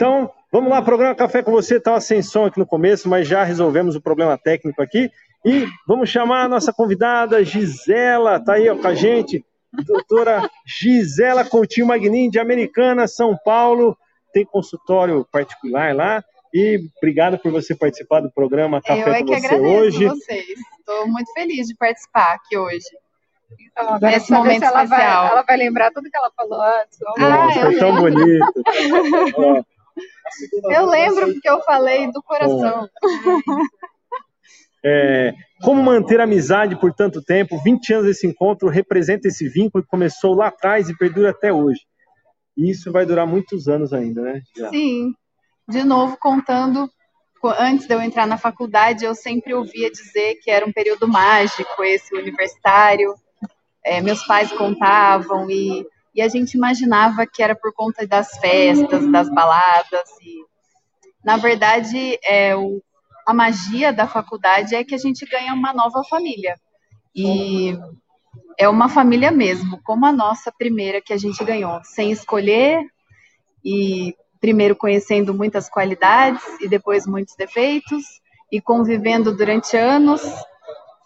Então, vamos lá, programa Café com você. Estava sem som aqui no começo, mas já resolvemos o problema técnico aqui. E vamos chamar a nossa convidada, Gisela, tá aí ó, com a gente. Doutora Gisela Coutinho Magnin, de Americana, São Paulo. Tem consultório particular lá. E obrigado por você participar do programa Café Eu é com que você agradeço hoje. vocês. Estou muito feliz de participar aqui hoje. Então, agora Nesse momento ela vai, especial. ela vai lembrar tudo que ela falou antes. Nossa, Ah, eu foi tão bonito. Eu lembro porque eu falei do coração. É, como manter a amizade por tanto tempo? 20 anos desse encontro representa esse vínculo que começou lá atrás e perdura até hoje. E isso vai durar muitos anos ainda, né? Já. Sim, de novo contando, co- antes de eu entrar na faculdade, eu sempre ouvia dizer que era um período mágico esse universitário. É, meus pais contavam e, e a gente imaginava que era por conta das festas, das baladas. E, na verdade, é, o, a magia da faculdade é que a gente ganha uma nova família. E é uma família mesmo, como a nossa primeira que a gente ganhou, sem escolher e primeiro conhecendo muitas qualidades e depois muitos defeitos e convivendo durante anos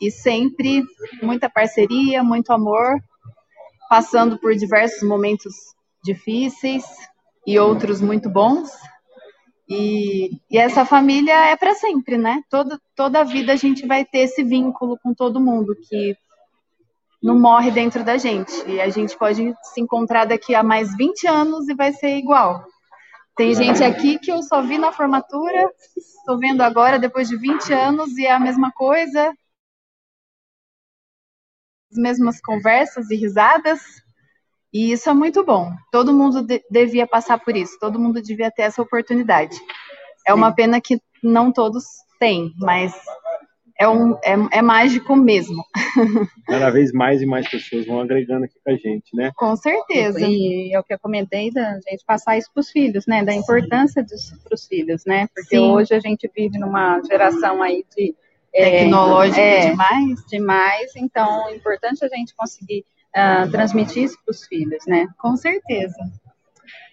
e sempre muita parceria, muito amor, passando por diversos momentos difíceis e outros muito bons. E, e essa família é para sempre, né? Toda, toda a vida a gente vai ter esse vínculo com todo mundo que não morre dentro da gente. E a gente pode se encontrar daqui a mais 20 anos e vai ser igual. Tem gente aqui que eu só vi na formatura, estou vendo agora depois de 20 anos e é a mesma coisa. As mesmas conversas e risadas. E isso é muito bom. Todo mundo de- devia passar por isso, todo mundo devia ter essa oportunidade. É uma pena que não todos têm, mas é, um, é, é mágico mesmo, Cada vez mais e mais pessoas vão agregando aqui com a gente, né? com certeza. E é o que eu comentei da gente passar isso para os filhos, né? Da importância disso para os filhos, né? Porque Sim. hoje a gente vive numa geração aí de é, Tecnológico é, demais. demais, então é importante a gente conseguir ah, transmitir isso para os filhos, né? Com certeza.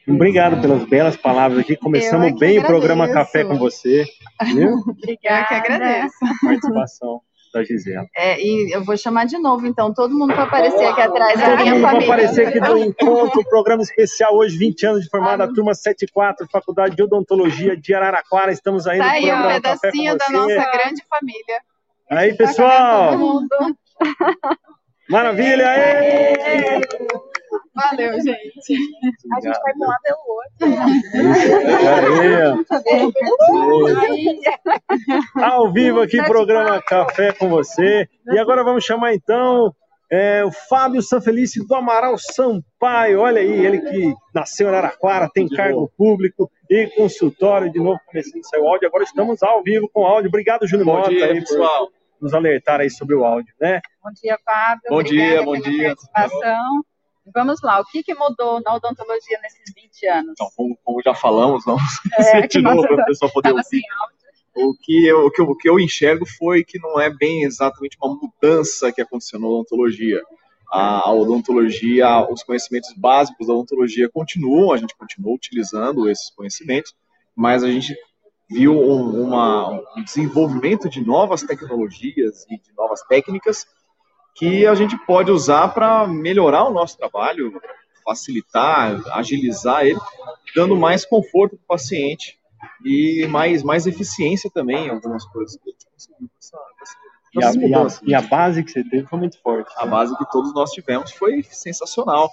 Obrigado pelas belas palavras aqui. Começamos é bem o programa agradeço. Café com você, viu? Obrigada. Eu que agradeço. Participação da Gisela. É, e eu vou chamar de novo, então, todo mundo para aparecer aqui atrás Todo mundo família. aparecer aqui do encontro, programa especial hoje, 20 anos de formada, a turma 74, Faculdade de Odontologia de Araraquara. Estamos aí no Tá aí um programa com pedacinho da nossa grande família. Aí, Todo pessoal, mundo. maravilha! Aê! Valeu, gente. A gente vai para um lado e o outro. Ao vivo aqui, programa Café com você. E agora vamos chamar então é, o Fábio Sanfelice do Amaral Sampaio. Olha aí, ele que nasceu em Araraquara, tem cargo público e consultório. De novo, começando a sair o áudio. Agora estamos ao vivo com áudio. Obrigado, Júnior Bom Mota, dia, aí, pessoal. nos alertar aí sobre o áudio, né? Bom dia, Fábio. Bom Obrigada dia, bom dia. participação. Vamos lá, o que, que mudou na odontologia nesses 20 anos? Então, como, como já falamos, vamos É, de novo para o pessoal poder ouvir. O que, eu, o, que eu, o que eu enxergo foi que não é bem exatamente uma mudança que aconteceu na odontologia. A, a odontologia, os conhecimentos básicos da odontologia continuam, a gente continua utilizando esses conhecimentos, mas a gente viu um, uma- um desenvolvimento de novas tecnologias e de novas técnicas que a gente pode usar para melhorar o nosso trabalho, facilitar, agilizar ele, dando mais conforto para o paciente e mais, mais eficiência também em algumas coisas. Essa- E a, e a- mudanças. e a base que você teve foi muito forte. A base que todos nós tivemos foi sensacional.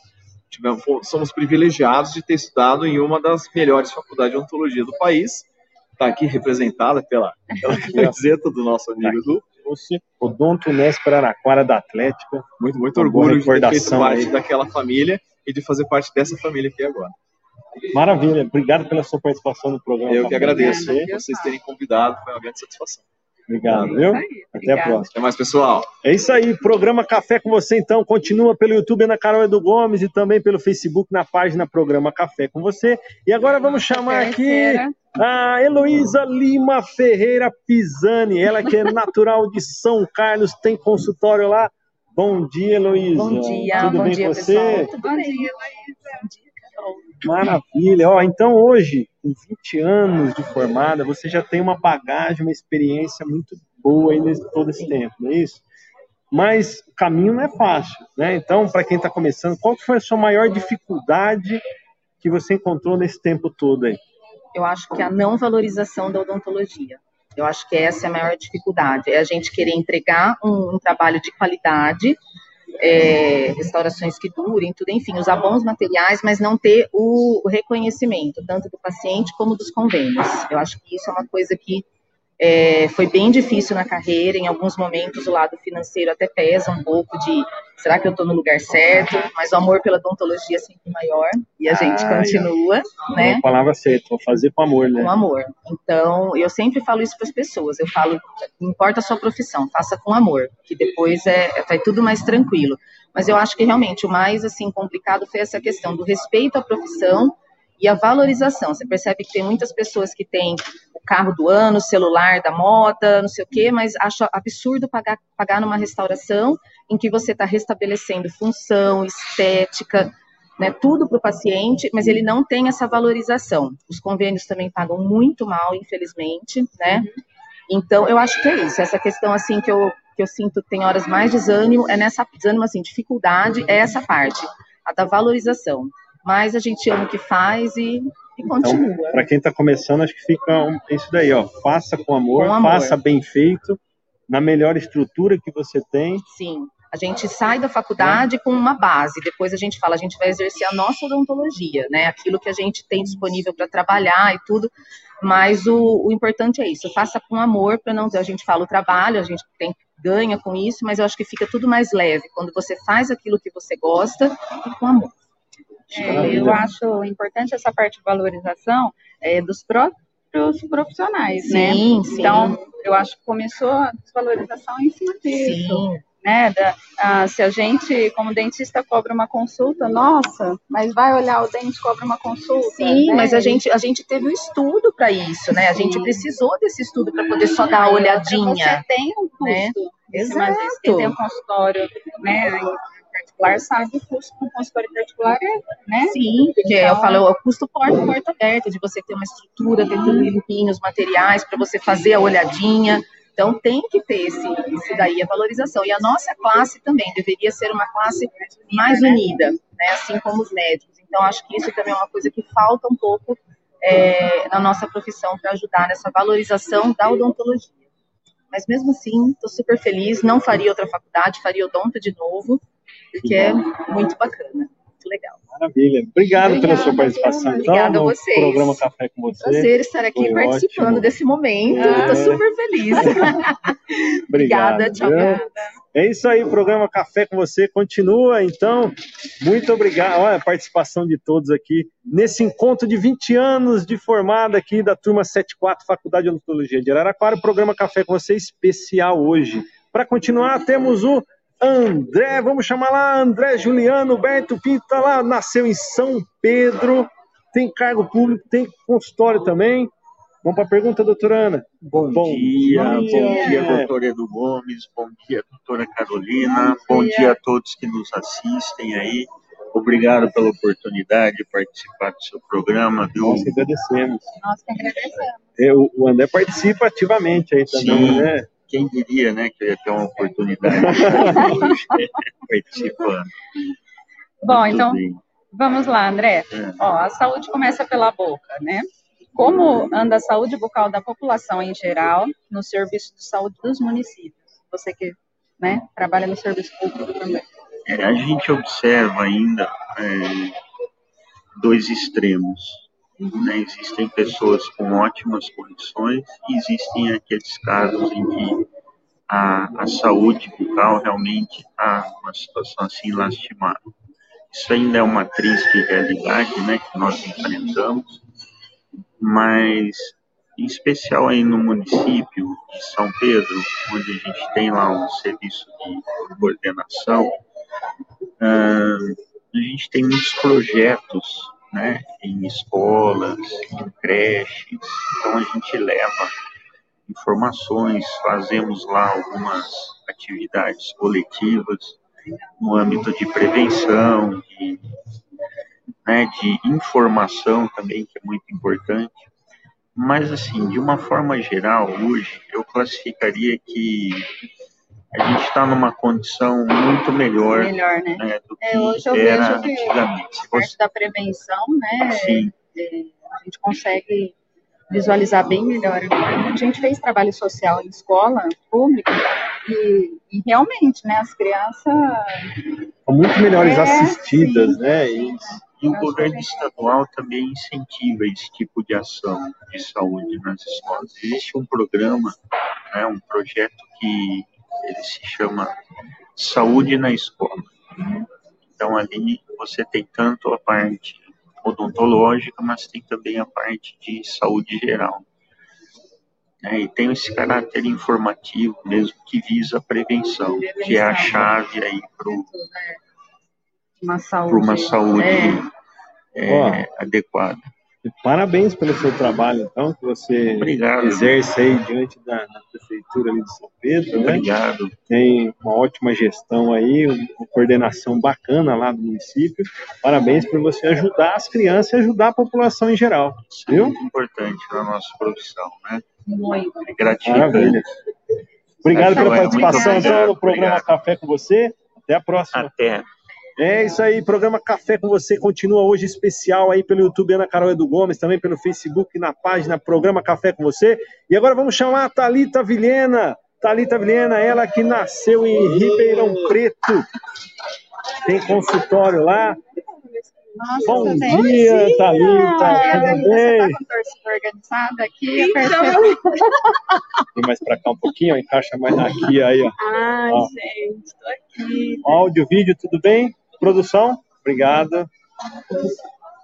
Tivemos, somos privilegiados de ter estudado em uma das melhores faculdades de odontologia do país. Está aqui representada pela, pela camiseta do nosso amigo Edu. Você, Odonto Unesp Araraquara da Atlética. Muito, muito orgulho de ter feito parte aí. daquela família e de fazer parte dessa família aqui agora. Maravilha, obrigado pela sua participação no programa. Eu que agradeço você. vocês terem convidado, foi uma grande satisfação. Obrigado, viu? Isso aí, Até a próxima. Até mais, pessoal. É isso aí, programa Café com você, então. Continua pelo YouTube na Carol Edu Gomes e também pelo Facebook na página Programa Café com você. E agora vamos chamar aqui a Heloísa Lima Ferreira Pisani, ela que é natural de São Carlos, tem consultório lá. Bom dia, Heloísa. Bom dia, Tudo bom bem dia, com você? pessoal. Bom dia, Laísa. Bom dia. Maravilha. Ó, então hoje, com 20 anos de formada, você já tem uma bagagem, uma experiência muito boa aí nesse, todo esse tempo, não é isso? Mas o caminho não é fácil, né? Então, para quem está começando, qual foi a sua maior dificuldade que você encontrou nesse tempo todo aí? Eu acho que a não valorização da odontologia. Eu acho que essa é a maior dificuldade, é a gente querer entregar um, um trabalho de qualidade, é, restaurações que durem, tudo, enfim, usar bons materiais, mas não ter o, o reconhecimento, tanto do paciente como dos convênios. Eu acho que isso é uma coisa que é, foi bem difícil na carreira, em alguns momentos o lado financeiro até pesa um pouco de será que eu estou no lugar certo? Mas o amor pela odontologia é sempre maior e a ah, gente continua, é. né? Uma palavra certa, vou fazer com amor, né? Com amor. Então, eu sempre falo isso para as pessoas, eu falo, não importa a sua profissão, faça com amor, que depois é, vai tudo mais tranquilo. Mas eu acho que realmente o mais assim complicado foi essa questão do respeito à profissão e a valorização. Você percebe que tem muitas pessoas que têm o carro do ano, o celular da moda, não sei o quê, mas acho absurdo pagar, pagar numa restauração em que você está restabelecendo função, estética, né, tudo para o paciente, mas ele não tem essa valorização. Os convênios também pagam muito mal, infelizmente, né? Então, eu acho que é isso. Essa questão, assim, que eu, que eu sinto tem horas mais desânimo, é nessa, desânimo, assim, dificuldade, é essa parte, a da valorização mas a gente ama o que faz e, e continua. Então, para quem está começando, acho que fica isso daí, ó. Faça com amor, com amor, faça bem feito, na melhor estrutura que você tem. Sim. A gente sai da faculdade é. com uma base, depois a gente fala, a gente vai exercer a nossa odontologia, né? Aquilo que a gente tem disponível para trabalhar e tudo. Mas o, o, importante é isso, faça com amor, para não a gente fala o trabalho, a gente tem ganha com isso, mas eu acho que fica tudo mais leve quando você faz aquilo que você gosta e com amor. É, eu acho importante essa parte de valorização é, dos próprios profissionais, sim, né? Sim. Então, eu acho que começou a desvalorização em cima disso. Sim. Né, da, ah, se a gente, como dentista, cobra uma consulta, nossa, mas vai olhar o dente cobra uma consulta. Sim, né? mas a gente, a gente teve um estudo para isso, né? A Sim. gente precisou desse estudo para poder só dar uma olhadinha. Você tem um né? custo. Né? Exato. Mas tem um consultório, né? Particular sabe o custo com consultório particular né? Sim, porque então, eu falo, o custo porta, porta aberta, de você ter uma estrutura, ter tudo limpinho, os materiais, para você fazer a olhadinha. Então tem que ter esse, esse daí, a valorização. E a nossa classe também deveria ser uma classe mais unida, né? assim como os médicos. Então acho que isso também é uma coisa que falta um pouco é, na nossa profissão para ajudar nessa valorização da odontologia. Mas mesmo assim, estou super feliz, não faria outra faculdade, faria odonto de novo, porque é muito bacana, muito legal. Maravilha. Obrigado Obrigada, pela sua participação. Então, Obrigada a vocês. programa Café com você. Prazer estar aqui Foi participando ótimo. desse momento. Estou é. super feliz. Obrigada, tchau. É isso aí, o programa Café com você continua, então, muito obrigado, olha a participação de todos aqui, nesse encontro de 20 anos de formada aqui da turma 74, Faculdade de Odontologia de Araraquara, o programa Café com você especial hoje. Para continuar, temos o André, vamos chamar lá, André Juliano Berto Pinto, tá lá, nasceu em São Pedro, tem cargo público, tem consultório também. Vamos para a pergunta, doutora Ana. Bom, bom dia, bom dia, bom dia, doutor Edu Gomes, bom dia, doutora Carolina, bom dia. bom dia a todos que nos assistem aí. Obrigado pela oportunidade de participar do seu programa, viu? Nós que agradecemos. Nós que agradecemos. É, o André participa ativamente aí também, Sim. né? Quem diria, né, que eu ia ter uma oportunidade de participando. Bom, Muito então, bem. vamos lá, André. É. Ó, a saúde começa pela boca, né? Como anda a saúde bucal da população em geral no serviço de saúde dos municípios? Você que né, trabalha no serviço público também. É, a gente observa ainda é, dois extremos né? Existem pessoas com ótimas condições existem aqueles casos em que a, a saúde bucal realmente está uma situação assim lastimável. Isso ainda é uma triste realidade né, que nós enfrentamos, mas em especial aí no município de São Pedro, onde a gente tem lá um serviço de coordenação, a gente tem muitos projetos né, em escolas, em creches. Então a gente leva informações, fazemos lá algumas atividades coletivas no âmbito de prevenção, de né, de informação também, que é muito importante. Mas, assim, de uma forma geral, hoje, eu classificaria que a gente está numa condição muito melhor, melhor né? né do que é, hoje eu era vejo que antigamente. A parte da prevenção, né? Sim. É, a gente consegue visualizar bem melhor. A gente fez trabalho social em escola pública e, e realmente, né, as crianças são muito melhores é, assistidas, sim, né? Sim. E o governo estadual também incentiva esse tipo de ação de saúde nas escolas. Existe um programa, né, um projeto que ele se chama Saúde na Escola. Então ali você tem tanto a parte odontológica, mas tem também a parte de saúde geral. É, e tem esse caráter informativo mesmo que visa a prevenção, que é a chave aí para uma saúde, uma saúde é. É, adequada. Parabéns pelo seu trabalho, então, que você Obrigado. exerce aí diante da, da prefeitura ali de São Pedro. Né? Obrigado. Né? Tem uma ótima gestão aí, uma coordenação bacana lá do município. Parabéns por você ajudar as crianças e ajudar a população em geral. Isso viu? É muito importante na nossa profissão, né? Muito. É gratificante. Maravilha. Obrigado pela participação, então, no programa Obrigado. Café com você. Até a próxima. Até. É isso aí, programa Café com você continua hoje especial aí pelo YouTube Ana Carol Edu Gomes, também pelo Facebook na página Programa Café com você. E agora vamos chamar a Talita Vilhena. Talita Vilhena, ela que nasceu em Ribeirão Preto. Tem consultório lá. Nossa, Bom dia, dia, Thalita, tudo bem? Você tá organizada aqui, então... Vem mais para cá um pouquinho, ó, encaixa mais aqui aí, ó. Ai, ó. gente, tô aqui. Áudio, vídeo, tudo bem? Produção, obrigada.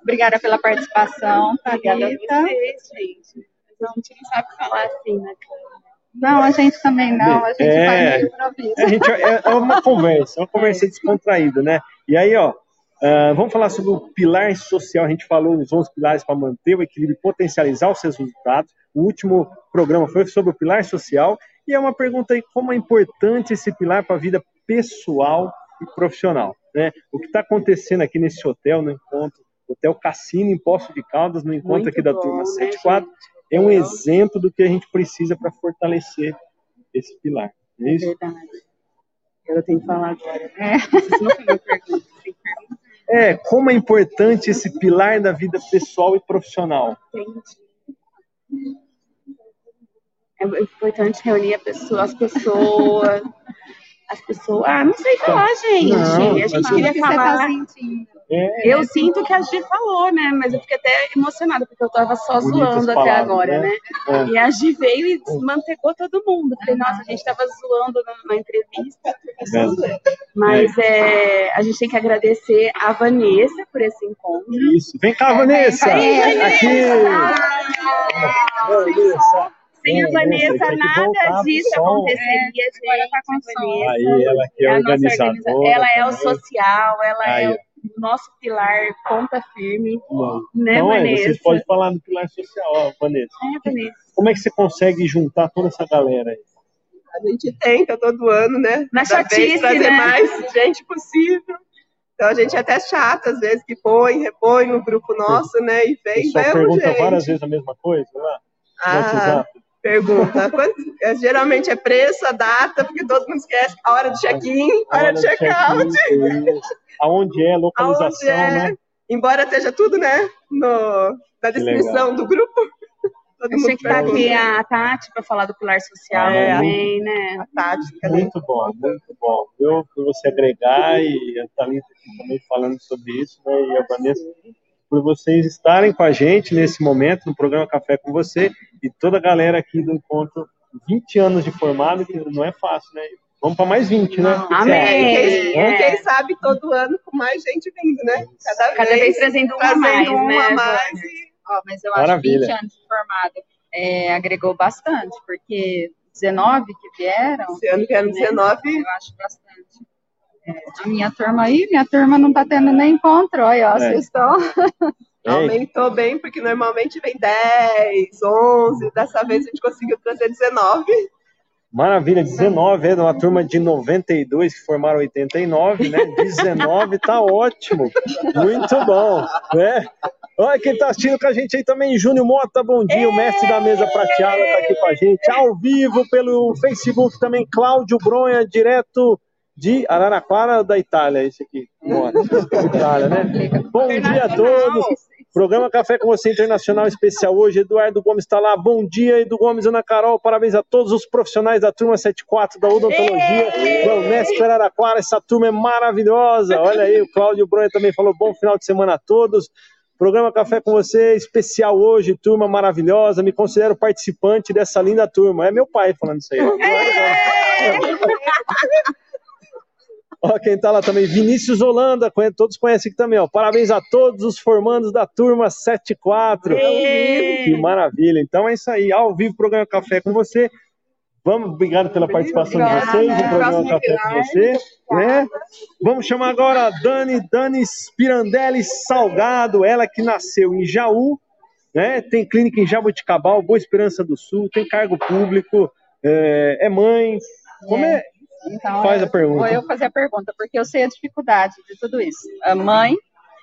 Obrigada pela participação. Obrigada a vocês, gente. A gente não sabe falar assim na câmera. Não, a gente também não, a gente é, faz improviso. A gente, é, é uma conversa, uma conversa é. descontraída, né? E aí, ó, uh, vamos falar sobre o pilar social. A gente falou os 11 pilares para manter o equilíbrio e potencializar os seus resultados. O último programa foi sobre o pilar social. E é uma pergunta aí, como é importante esse pilar para a vida pessoal e profissional. Né? O que está acontecendo aqui nesse hotel, no encontro, Hotel Cassino em Poço de Caldas, no encontro Muito aqui da bom, turma 74, né, é um exemplo do que a gente precisa para fortalecer esse pilar. É, é, isso? é verdade. Eu tenho que falar agora. É. é, como é importante esse pilar da vida pessoal e profissional. Entendi. É importante reunir pessoa, as pessoas, as pessoas. Ah, não sei falar, gente. Não, a gente queria falar. Tá é, eu é, sinto que a Gi falou, né? Mas eu fiquei até emocionada, porque eu tava só zoando até agora, né? né? É. E a Gi veio e desmantegou todo mundo. Falei, nossa, a gente tava zoando na, entrevista. Mas é. a gente tem que agradecer a Vanessa por esse encontro. Isso. Vem cá, Vanessa! Vem, Vanessa! Aqui! Vanessa! Sem a Vanessa, nada disso aconteceria, gente. Agora tá com Vanessa. Aí, ela que é, é organizadora. Ela é o social, ela Aí. é o nosso pilar ponta firme. Bom. Né, então, Vanessa? É, vocês podem falar do pilar social, ó, Vanessa. É, Vanessa. Como é que você consegue juntar toda essa galera aí? A gente tenta todo ano, né? Na chatice, trazer né? mais gente possível. Então a gente é até chata, às vezes, que põe, repõe no grupo nosso, né? E vem, vai pergunta várias vezes a mesma coisa lá? Ah, Pergunta. Quanto, é, geralmente é preço, a data, porque todo mundo esquece a hora de check-in, a hora de check-out. Check aonde é, localização, é. né? Embora esteja tudo, né, no, na descrição do grupo. Todo Achei que tá aqui a Tati para falar do pilar social é, também, né? A Tati. Muito bom, muito bom. Eu, por você agregar e a Thalita aqui também falando sobre isso, né? E a Vanessa por vocês estarem com a gente nesse momento, no programa Café com Você, e toda a galera aqui do encontro, 20 anos de formado, que não é fácil, né? Vamos para mais 20, né? Amém! Quem, é. quem, sabe todo ano com mais gente vindo, né? Cada, Cada vez, vez trazendo uma mais, uma né? mais e... oh, mas eu Maravilha. acho que 20 anos de formado é, agregou bastante, porque 19 que vieram. Esse ano vieram né? 19. Eu acho bastante a minha turma aí, minha turma não está tendo nem encontro, olha, ó, é. vocês estão. Aumentou bem, porque normalmente vem 10, 11, dessa vez a gente conseguiu trazer 19. Maravilha, 19, é uma turma de 92 que formaram 89, né? 19 tá ótimo. Muito bom, né? Olha quem tá assistindo com a gente aí também, Júnior Mota, bom dia, o mestre da mesa prateada tá aqui com a gente, ao vivo pelo Facebook também, Cláudio Bronha, direto de Araraquara da Itália, esse aqui, Itália, né? Bom dia a todos. Programa Café com Você Internacional especial hoje. Eduardo Gomes está lá. Bom dia, Edu Gomes, Ana Carol. Parabéns a todos os profissionais da turma 74 da Odontologia da Unesp Araraquara. Essa turma é maravilhosa. Olha aí, o Cláudio Bronha também falou bom final de semana a todos. Programa Café com Você especial hoje, turma maravilhosa. Me considero participante dessa linda turma. É meu pai falando isso aí. Ó, quem tá lá também, Vinícius Holanda, todos conhecem aqui também, ó. Parabéns a todos os formandos da turma 74. Que maravilha. Então é isso aí, ao vivo, programa Café com você. Vamos, obrigado pela participação Obrigada. de vocês no programa Café com você. Né? Vamos chamar agora a Dani, Dani Spirandelli Salgado, ela que nasceu em Jaú, né? tem clínica em Jabuticabal, Boa Esperança do Sul, tem cargo público, é, é mãe. Como é, então, Faz a pergunta. Vou eu fazer a pergunta, porque eu sei a dificuldade de tudo isso. A mãe,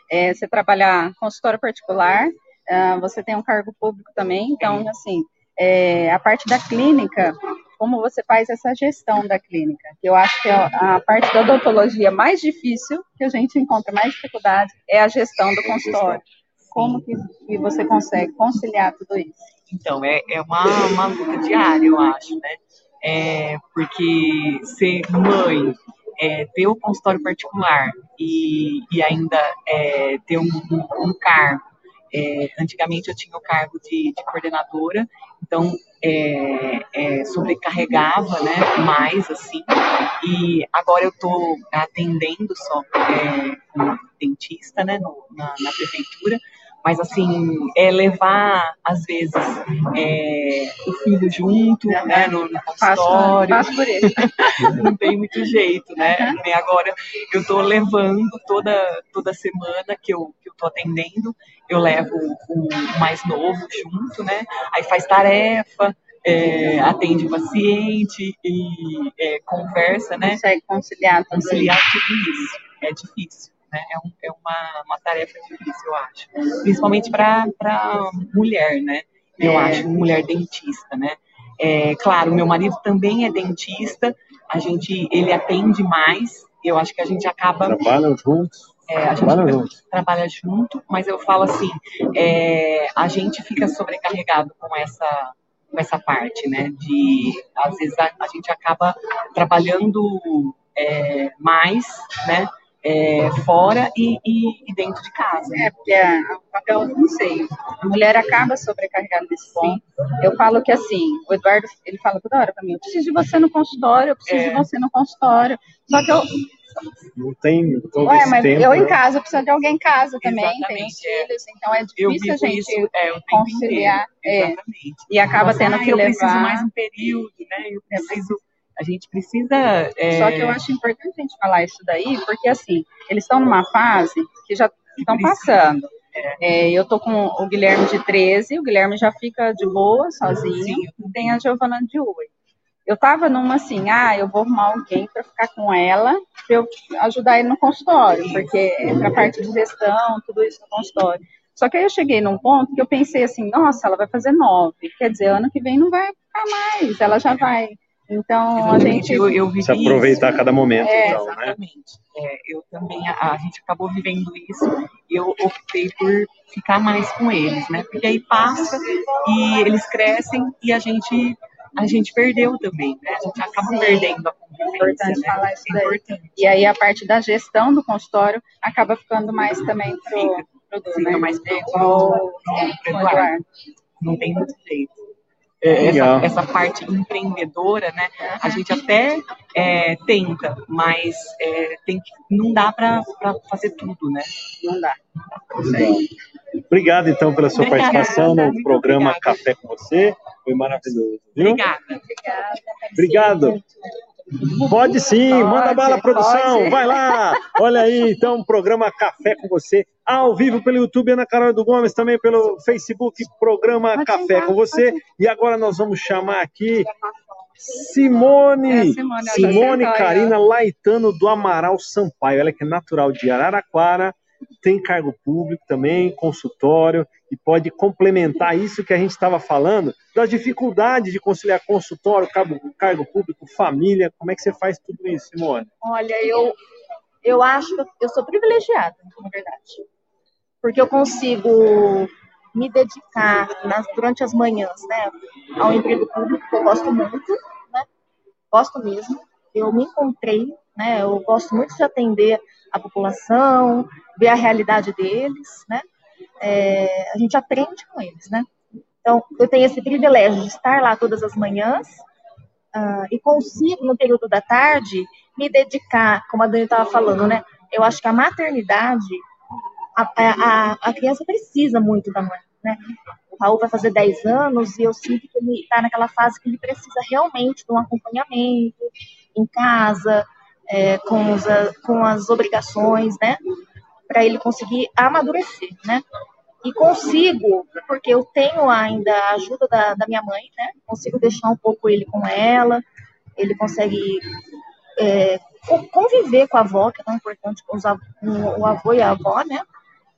é, você trabalhar consultório particular, é, você tem um cargo público também, então, assim, é, a parte da clínica, como você faz essa gestão da clínica? Eu acho que a, a parte da odontologia mais difícil, que a gente encontra mais dificuldade, é a gestão do consultório. Como que, que você consegue conciliar tudo isso? Então, é, é uma, uma luta diária, eu acho, né? É, porque ser mãe, é, ter o um consultório particular e, e ainda é, ter um, um, um cargo. É, antigamente eu tinha o cargo de, de coordenadora, então é, é, sobrecarregava né, mais, assim, e agora eu estou atendendo só como dentista né, no, na, na prefeitura, mas assim, é levar, às vezes, é, o filho junto, né, no, no consultório. Faço, por ele. Não tem muito jeito, né? E agora eu estou levando toda, toda semana que eu, que eu tô atendendo, eu levo o mais novo junto, né? Aí faz tarefa, é, atende o paciente e é, conversa, né? Consegue conciliar, conciliar tudo isso. É difícil né? É, um, é uma, uma tarefa difícil, eu acho. Principalmente para mulher, né? Eu é. acho, mulher dentista, né? É, claro, meu marido também é dentista, a gente, ele atende mais, eu acho que a gente acaba... Trabalham juntos? É, a gente trabalha junto. trabalha junto, mas eu falo assim, é, a gente fica sobrecarregado com essa com essa parte, né? De às vezes a, a gente acaba trabalhando é, mais, né? É, fora e, e, e, dentro de casa. É, porque a, o papel, não sei, a mulher acaba sobrecarregada nesse ponto. Eu falo que assim, o Eduardo, ele fala toda hora para mim, eu preciso de você no consultório, eu preciso é. de você no consultório. Só que eu... Não tem todo Ué, esse mas tempo, eu em né? casa preciso de alguém em casa também, Exatamente, tem é. filhos, então é difícil a gente isso, é, conciliar. É, e acaba tendo que eu levar... Eu preciso mais um período, né? Eu preciso a gente precisa. É... Só que eu acho importante a gente falar isso daí, porque assim, eles estão numa fase que já estão passando. É, eu tô com o Guilherme de 13, o Guilherme já fica de boa, sozinho, e tem a Giovana de 8. Eu tava numa assim, ah, eu vou arrumar alguém para ficar com ela, para eu ajudar ele no consultório, porque entra a parte de gestão, tudo isso no consultório. Só que aí eu cheguei num ponto que eu pensei assim, nossa, ela vai fazer nove, quer dizer, ano que vem não vai ficar mais, ela já vai então, a gente. Eu, eu se aproveitar isso. cada momento, é, então, né? exatamente. né? É, eu também, a, a, gente acabou vivendo isso e eu optei por ficar mais com eles, né? Porque aí passa e eles crescem e a gente. A gente perdeu também, né? A gente acaba Sim. perdendo a convivência. É importante né? falar isso daí. Importante. E aí a parte da gestão do consultório acaba ficando mais também pro, Fica. pro, Fica né? mais pro, é, pro, pro Eduardo. Não tem muito jeito. É, essa, essa, parte empreendedora, né? A gente até é, tenta, mas é, tem que, não dá para fazer tudo, né? Não dá. Obrigado, então, pela sua Obrigada, participação no programa obrigada. Café com você. Foi maravilhoso. Viu? Obrigada. Obrigado. Pode sim, pode, manda bala, produção, pode. vai lá. Olha aí, então, programa Café com você, ao vivo pelo YouTube, Ana Carol do Gomes, também pelo Facebook, programa pode Café com você. E agora nós vamos chamar aqui Simone, É, Simone, Simone olha, Karina Laitano do Amaral Sampaio. Ela que é natural de Araraquara, tem cargo público também, consultório, e pode complementar isso que a gente estava falando, das dificuldades de conciliar consultório, cargo, cargo público, família. Como é que você faz tudo isso, Simone? Olha, eu, eu acho que eu sou privilegiada, na verdade. Porque eu consigo me dedicar nas, durante as manhãs, né, ao emprego público, que eu gosto muito, né, gosto mesmo. Eu me encontrei, né, eu gosto muito de atender a população, ver a realidade deles, né, é, a gente aprende com eles, né. Então, eu tenho esse privilégio de estar lá todas as manhãs uh, e consigo, no período da tarde, me dedicar, como a Dani estava falando, né, eu acho que a maternidade a, a, a, criança precisa muito da mãe, né? O Raul vai fazer 10 anos e eu sinto que ele está naquela fase que ele precisa realmente de um acompanhamento em casa, é, com, os, com as obrigações, né? Para ele conseguir amadurecer, né? E consigo, porque eu tenho ainda a ajuda da, da minha mãe, né? Consigo deixar um pouco ele com ela, ele consegue é, conviver com a avó, que é tão importante, com, com o avô e a avó, né?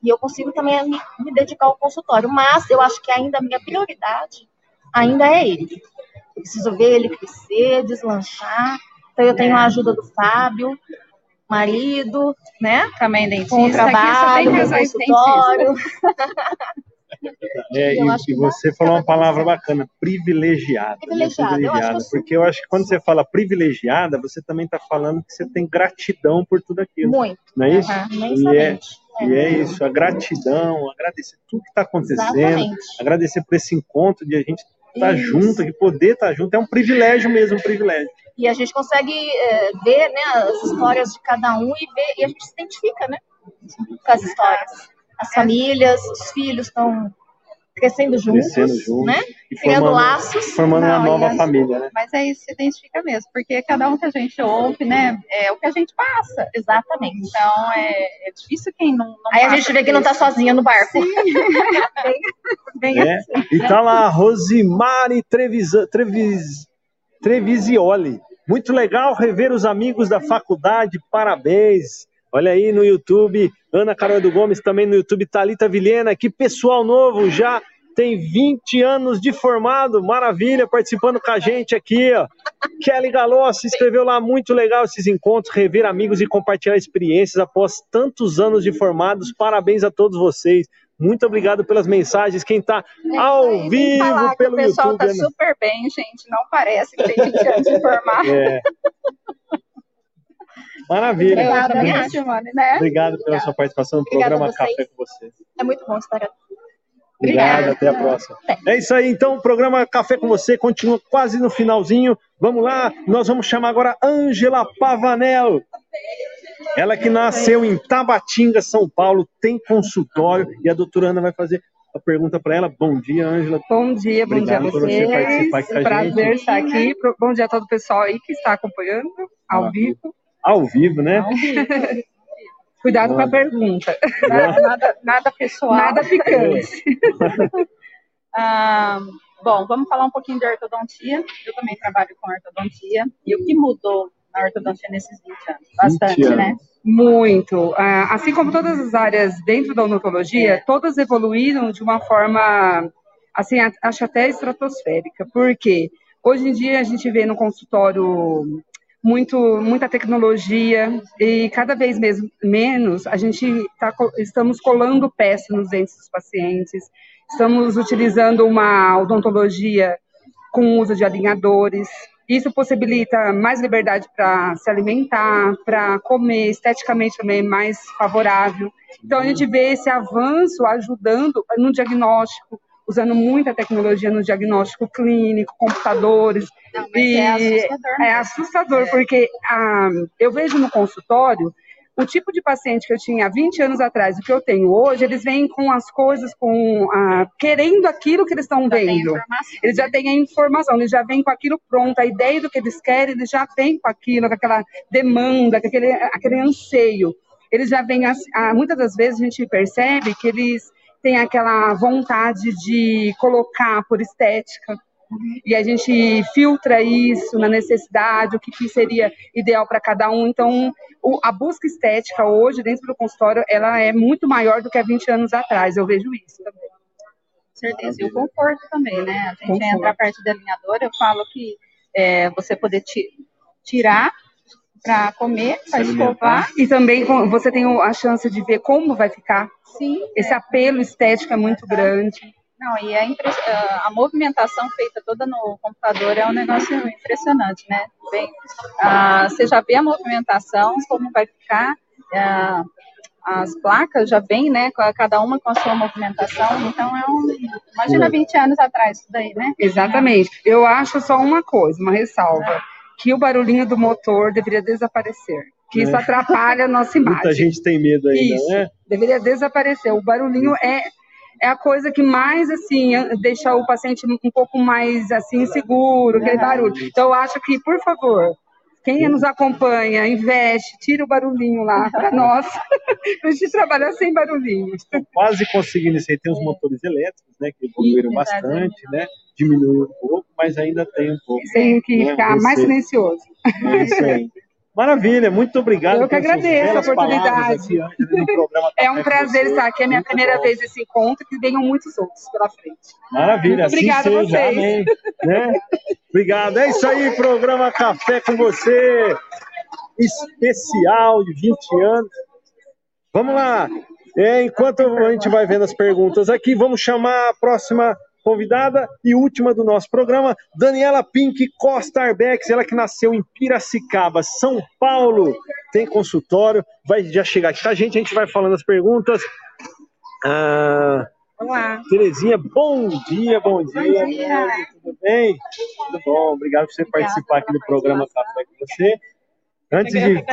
e eu consigo também me, me, dedicar ao consultório. Mas eu acho que ainda a minha prioridade ainda é ele. Eu preciso ver ele crescer, deslanchar. Então eu tenho a ajuda do Fábio, marido, né? Também dentista. Com o trabalho, o consultório. É, e, e, você falou uma palavra bacana, privilegiada. Privilegiada, né? privilegiada eu porque eu acho que quando você fala privilegiada, você também está falando que você tem gratidão por tudo aquilo. Muito. Não é isso? Uhum, e, é, é. e é isso, a gratidão, agradecer tudo que está acontecendo, Exatamente. agradecer por esse encontro de a gente estar tá junto, de poder estar tá junto, é um privilégio mesmo, um privilégio. E a gente consegue é, ver né, as histórias de cada um e, ver, e a gente se identifica né, com as histórias as famílias, os filhos estão crescendo juntos, crescendo juntos né? E Criando formando, laços. Formando uma Não, nova e acho- família, né? Mas é isso, se identifica mesmo, porque cada um que a gente ouve, né, é o que a gente passa. Exatamente. Então, é, é difícil quem não, não Aí a gente vê que não tá sozinha no barco. Bem, bem É. E tá lá Rosimari Trevisa, Trevis, Trevisioli. Muito legal rever os amigos da faculdade, parabéns. Olha aí no YouTube, Ana Carol do Gomes também no YouTube, Talita Vilhena, que pessoal novo já tem 20 anos de formado, maravilha, participando com a gente aqui, ó. Kelly Galó se inscreveu lá, muito legal esses encontros, rever amigos e compartilhar experiências após tantos anos de formados. Parabéns a todos vocês. Muito obrigado pelas mensagens. Quem está ao que falar vivo que pelo o pessoal YouTube. tá super bem, gente. Não parece que tem 20 anos de formar. É. Maravilha. Obrigada, Simone, né? Obrigado pela sua participação no Obrigada programa. Café com você. É muito bom estar aqui. Obrigado, Obrigada. até a próxima. É isso aí, então, o programa Café com você continua quase no finalzinho. Vamos lá, nós vamos chamar agora Ângela Pavanel. Ela que nasceu em Tabatinga, São Paulo, tem consultório e a doutora Ana vai fazer a pergunta para ela. Bom dia, Ângela. Bom dia, bom dia a Obrigado por você vocês. participar aqui com a Prazer gente. estar aqui. Bom dia a todo o pessoal aí que está acompanhando ao Maravilha. vivo. Ao vivo, né? Ao vivo. Cuidado com a pergunta. Nada, nada, nada pessoal. Nada picante. Ah, bom, vamos falar um pouquinho de ortodontia. Eu também trabalho com ortodontia. E o que mudou na ortodontia nesses 20 anos? Bastante, anos. né? Muito. Ah, Assim como todas as áreas dentro da odontologia, todas evoluíram de uma forma, assim, acho até estratosférica. Porque hoje em dia a gente vê no consultório muito, muita tecnologia e cada vez mesmo, menos a gente tá, estamos colando peça nos dentes dos pacientes, estamos utilizando uma odontologia com uso de alinhadores. Isso possibilita mais liberdade para se alimentar, para comer, esteticamente também mais favorável. Então a gente vê esse avanço ajudando no diagnóstico, usando muita tecnologia no diagnóstico clínico, computadores. Não, mas E é assustador. é assustador, porque ah, eu vejo no consultório o tipo de paciente que eu tinha há 20 anos atrás e que eu tenho hoje, eles vêm com as coisas, com ah, querendo aquilo que eles estão vendo. Eles já têm a informação, eles já vêm com aquilo pronto, a ideia do que eles querem, eles já vêm com aquilo, com aquela demanda, com aquele, aquele anseio. Eles já vêm, assim- ah, muitas das vezes a gente percebe que eles têm aquela vontade de colocar por estética, E a gente filtra isso na necessidade, o que, que seria ideal para cada um. Então, o, a busca estética hoje, dentro do consultório, ela é muito maior do que há 20 anos atrás. Eu vejo isso também. Com certeza. E o conforto também, né? A gente conforto. entra a parte da alinhadora, eu falo que é, você poder tirar para comer, para escovar. E também você tem a chance de ver como vai ficar. Sim. Esse é. apelo estético é muito grande. Não, e a, a movimentação feita toda no computador é um negócio impressionante, né? Bem, uh, você já vê a movimentação, como vai ficar. Uh, as placas já vêm, né, cada uma com a sua movimentação, então é um, imagina 20 anos atrás isso daí, né? Exatamente. Eu acho só uma coisa, uma ressalva. É que o barulhinho do motor deveria desaparecer. Que isso é. atrapalha a nossa imagem. Muita gente tem medo ainda, isso, né? Deveria desaparecer. O barulhinho é, é a coisa que mais, assim, deixa o paciente um pouco mais, assim, seguro, aquele barulho. Então, eu acho que, por favor, quem nos acompanha, investe, tira o barulhinho lá para nós, para a gente trabalhar sem barulhinho. Estou quase conseguindo isso aí. Tem os motores elétricos, né, que evoluíram bastante, né? Diminuiu um pouco, mas ainda tem um pouco. Tem que né, ficar mais silencioso. É isso aí. Maravilha, muito obrigado. Eu que agradeço a oportunidade. É um prazer estar aqui, é a minha muito primeira bom. vez nesse encontro, que venham muitos outros pela frente. Maravilha, assim Obrigada a vocês. Amém. Né? Obrigado. É isso aí, programa Café com você, especial de 20 anos. Vamos lá. É, enquanto a gente vai vendo as perguntas aqui, vamos chamar a próxima convidada e última do nosso programa, Daniela Pink Costa Arbex, ela que nasceu em Piracicaba, São Paulo, tem consultório, vai já chegar aqui com a gente, a gente vai falando as perguntas. Ah, Olá. Terezinha, bom dia, bom dia. Bom dia. Tudo bem? Tudo bom, obrigado por você Obrigada participar aqui do programa Café com você. Antes de,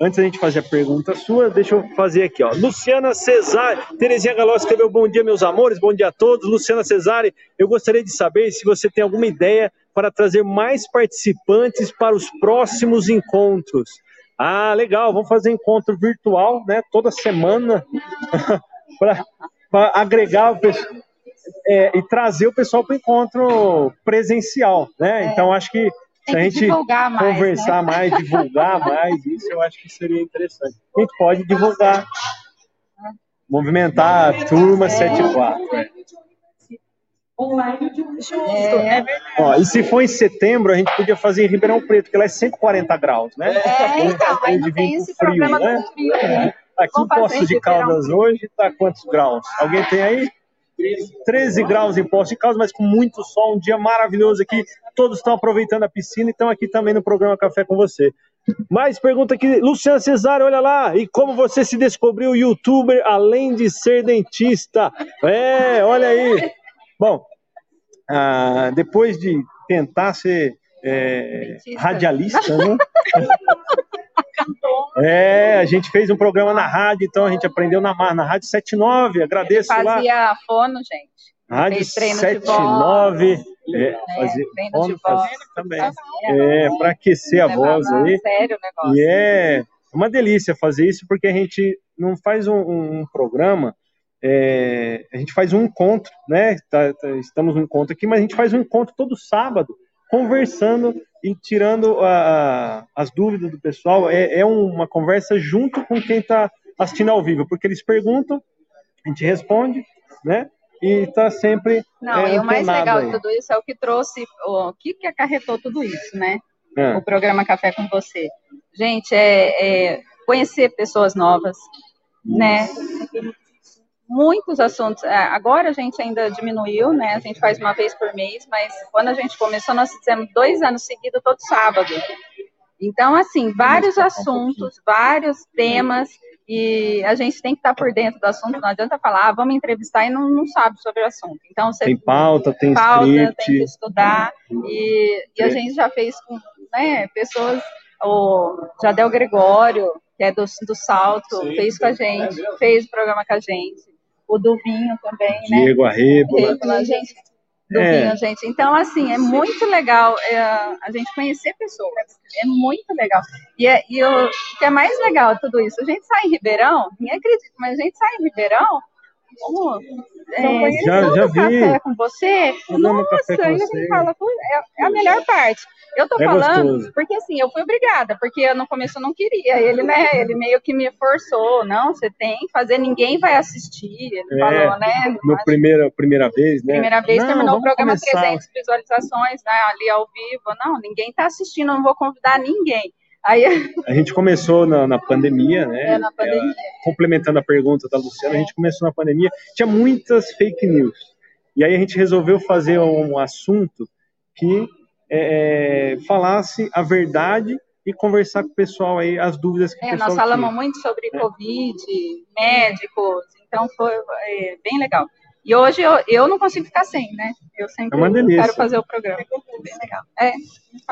antes da gente fazer a pergunta sua, deixa eu fazer aqui, ó. Luciana Cesare, Terezinha Galó escreveu bom dia, meus amores, bom dia a todos. Luciana Cesare, eu gostaria de saber se você tem alguma ideia para trazer mais participantes para os próximos encontros. Ah, legal, vamos fazer encontro virtual, né, toda semana, para agregar o pessoal. É, e trazer o pessoal para o encontro presencial, né? É. Então acho que se a gente mais, conversar né? mais, divulgar mais, isso eu acho que seria interessante. A gente pode divulgar, movimentar a turma 74. É. É. Ó, e se for em setembro, a gente podia fazer em Ribeirão Preto, porque lá é 140 graus, né? É, então, mas não tem esse frio, problema né? do frio, né? Aqui em Poços de Caldas hoje está quantos graus? Alguém tem aí? 13 graus em Poços de Caldas, mas com muito sol, um dia maravilhoso aqui. Todos estão aproveitando a piscina e estão aqui também no programa Café com você. Mais pergunta aqui, Luciana Cesário, olha lá, e como você se descobriu youtuber além de ser dentista? É, olha aí. Bom, ah, depois de tentar ser é, radialista, né? É, a gente fez um programa na rádio, então a gente aprendeu na, na Rádio 79, agradeço Ele fazia lá. fono, gente. Rádio 79, é, fazia é, fono, fazia também. É, para aquecer a voz aí. Sério o negócio. E é uma delícia fazer isso, porque a gente não faz um, um programa é, a gente faz um encontro, né? Tá, tá, estamos no encontro aqui, mas a gente faz um encontro todo sábado, conversando e tirando a, a, as dúvidas do pessoal. É, é, uma conversa junto com quem está assistindo ao vivo, porque eles perguntam, a gente responde, né? E está sempre. Não, é, e o mais legal aí. de tudo isso é o que trouxe, o que, que acarretou tudo isso, né? É. O programa Café com Você. Gente, é, é conhecer pessoas novas, né? Muitos assuntos. É, agora a gente ainda diminuiu, né? A gente faz uma vez por mês, mas quando a gente começou, nós fizemos dois anos seguidos, todo sábado. Então, assim, vários assuntos, vários temas, e a gente tem que estar por dentro do assunto, não adianta falar, ah, vamos entrevistar e não, não sabe sobre o assunto. Então, você tem pauta, tem pauta, script. tem que estudar, e, e a gente já fez com né, pessoas, o Jadel Gregório, que é do, do Salto, Sim, fez com a gente, é fez o programa com a gente o do vinho também, né? Diego Arrebola. Arrebola gente, do é. gente. Então, assim, é muito legal é, a gente conhecer pessoas. É muito legal. E, é, e o que é mais legal de tudo isso, a gente sai em Ribeirão, ninguém acredita, mas a gente sai em Ribeirão Oh, é, já, já vi. café com você? Nossa, café com você. Fala, é, é a melhor parte. Eu tô é falando gostoso. porque assim, eu fui obrigada, porque no começo eu não queria. Ele, né, ele meio que me forçou, não, você tem que fazer, ninguém vai assistir. Ele é, falou, né? No primeira, primeira vez, né? Primeira vez não, terminou o programa começar. 300 visualizações, né, ali ao vivo. Não, ninguém tá assistindo, não vou convidar ninguém. Aí... A gente começou na, na pandemia, né? É, na pandemia. É, complementando a pergunta da Luciana, a gente começou na pandemia, tinha muitas fake news. E aí a gente resolveu fazer um assunto que é, é, falasse a verdade e conversar com o pessoal aí as dúvidas que é, o pessoal nós falamos tinha. muito sobre é. Covid, médicos, então foi é, bem legal. E hoje eu, eu não consigo ficar sem, né? Eu sempre é quero fazer o programa. Bem legal. É,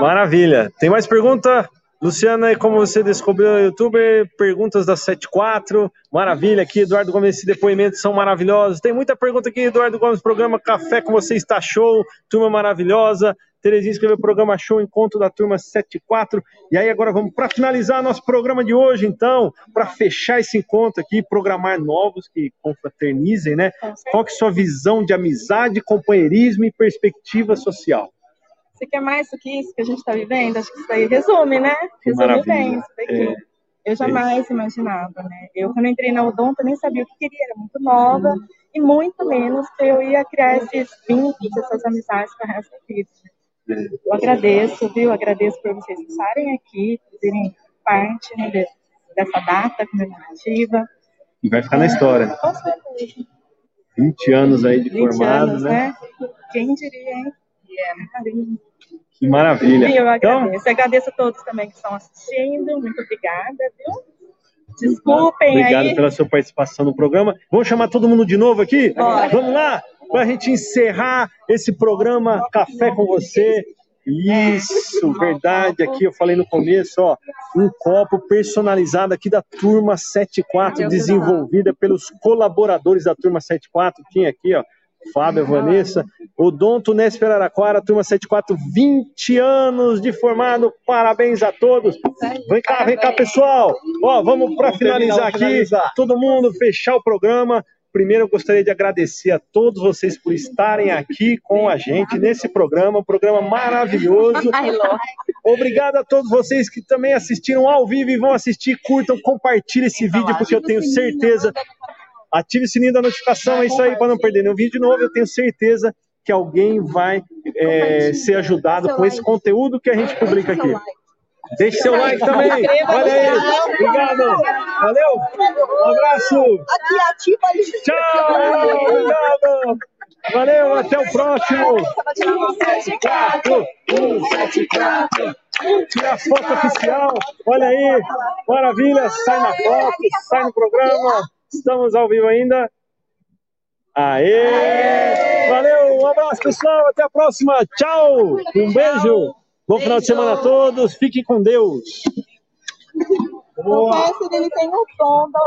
Maravilha. Tem mais pergunta? Luciana, como você descobriu o YouTube? Perguntas da 74. Maravilha aqui, Eduardo Gomes, esses depoimentos são maravilhosos. Tem muita pergunta aqui, Eduardo Gomes, programa Café com você está show, turma maravilhosa. Terezinha escreveu programa show, encontro da turma 74. E aí agora vamos para finalizar nosso programa de hoje, então, para fechar esse encontro aqui, programar novos que confraternizem, né? Qual que é a sua visão de amizade, companheirismo e perspectiva social? Você quer mais do que isso que a gente está vivendo? Acho que isso aí resume, né? Resume bem isso daqui. É, eu jamais é imaginava, né? Eu, quando entrei na Odonto, nem sabia o que queria, era muito nova, uhum. e muito menos que eu ia criar esses vínculos, essas amizades para o resto da vida. Né? Eu agradeço, viu? Agradeço por vocês estarem aqui, fazerem parte né, dessa data comemorativa. E vai ficar na história. Com certeza. 20 anos aí de formado, anos, né? né? Quem diria, hein? Yeah. Que maravilha. Sim, eu agradeço. Então, agradeço a todos também que estão assistindo. Muito obrigada, viu? Desculpem Obrigado aí. pela sua participação no programa. Vamos chamar todo mundo de novo aqui? Bora. Vamos lá? Para a gente encerrar esse programa Café com Você. Isso, verdade. Aqui eu falei no começo, ó, um copo personalizado aqui da turma 74, desenvolvida pelos colaboradores da turma 74. Tinha aqui, ó, Fábio, Vanessa, Odonto Nesper Araraquara, turma 74, 20 anos de formado, parabéns a todos. Vem cá, vem cá, pessoal. Ó, vamos para finalizar aqui, todo mundo fechar o programa. Primeiro, eu gostaria de agradecer a todos vocês por estarem aqui com a gente nesse programa, um programa maravilhoso. Obrigado a todos vocês que também assistiram ao vivo e vão assistir, curtam, compartilhem esse vídeo, porque eu tenho certeza Ative o sininho da notificação, é isso aí, para não perder nenhum vídeo novo. Eu tenho certeza que alguém vai é, ser ajudado com esse conteúdo que a gente publica aqui. Deixe seu like também. Olha aí. Obrigado. Valeu. Um abraço. Aqui, ativa ali. Tchau. Obrigado. Valeu, até o próximo. 174, 174. Tira foto oficial. Olha aí. Maravilha. Sai na foto, sai no programa. Estamos ao vivo ainda. Aê! Aê! Valeu, um abraço pessoal, até a próxima. Tchau! Um beijo. Bom final de semana a todos. Fiquem com Deus. Boa. ele tem o tom da